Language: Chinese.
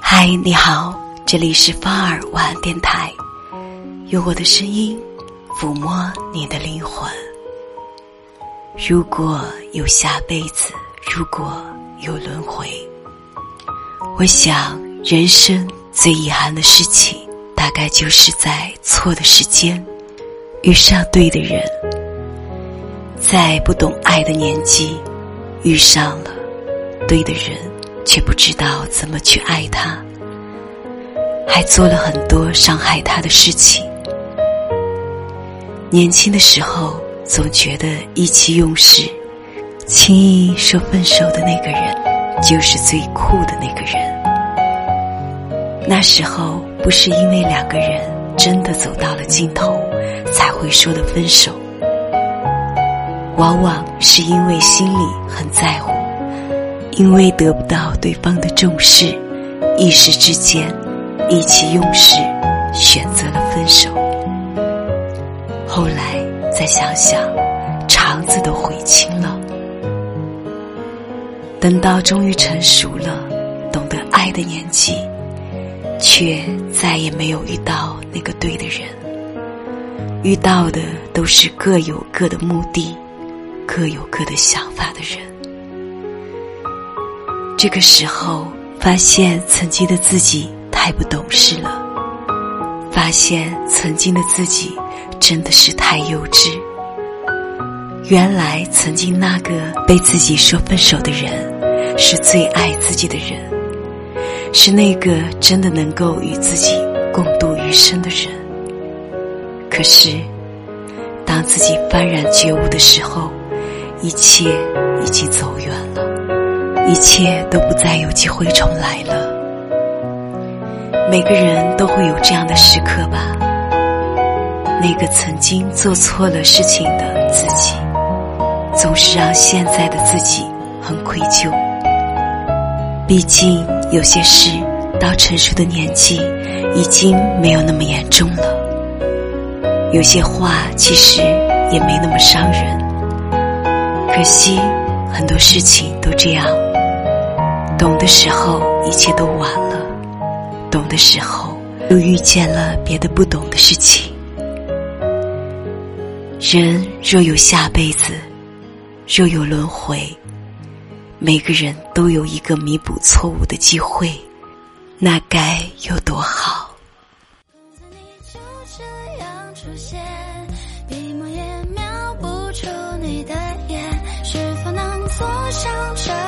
嗨，你好，这里是芳尔晚安电台，用我的声音抚摸你的灵魂。如果有下辈子，如果有轮回，我想人生最遗憾的事情，大概就是在错的时间遇上对的人，在不懂爱的年纪遇上了对的人，却不知道怎么去爱他，还做了很多伤害他的事情。年轻的时候，总觉得意气用事，轻易说分手的那个人，就是最酷的那个人。那时候不是因为两个人真的走到了尽头才会说的分手，往往是因为心里很在乎，因为得不到对方的重视，一时之间意气用事，选择了分手。后来再想想，肠子都悔青了。等到终于成熟了，懂得爱的年纪，却再也没有遇到那个对的人。遇到的都是各有各的目的、各有各的想法的人。这个时候，发现曾经的自己太不懂事了，发现曾经的自己。真的是太幼稚。原来曾经那个被自己说分手的人，是最爱自己的人，是那个真的能够与自己共度余生的人。可是，当自己幡然觉悟的时候，一切已经走远，一切都不再有机会重来了。每个人都会有这样的时刻吧。那个曾经做错了事情的自己，总是让现在的自己很愧疚。毕竟有些事到成熟的年纪，已经没有那么严重了；有些话其实也没那么伤人。可惜很多事情都这样，懂的时候一切都晚了。懂的时候又遇见了别的不懂的事情。人若有下辈子若有轮回每个人都有一个弥补错误的机会那该有多好。你就这样出现也描不出你的眼是否能坐上这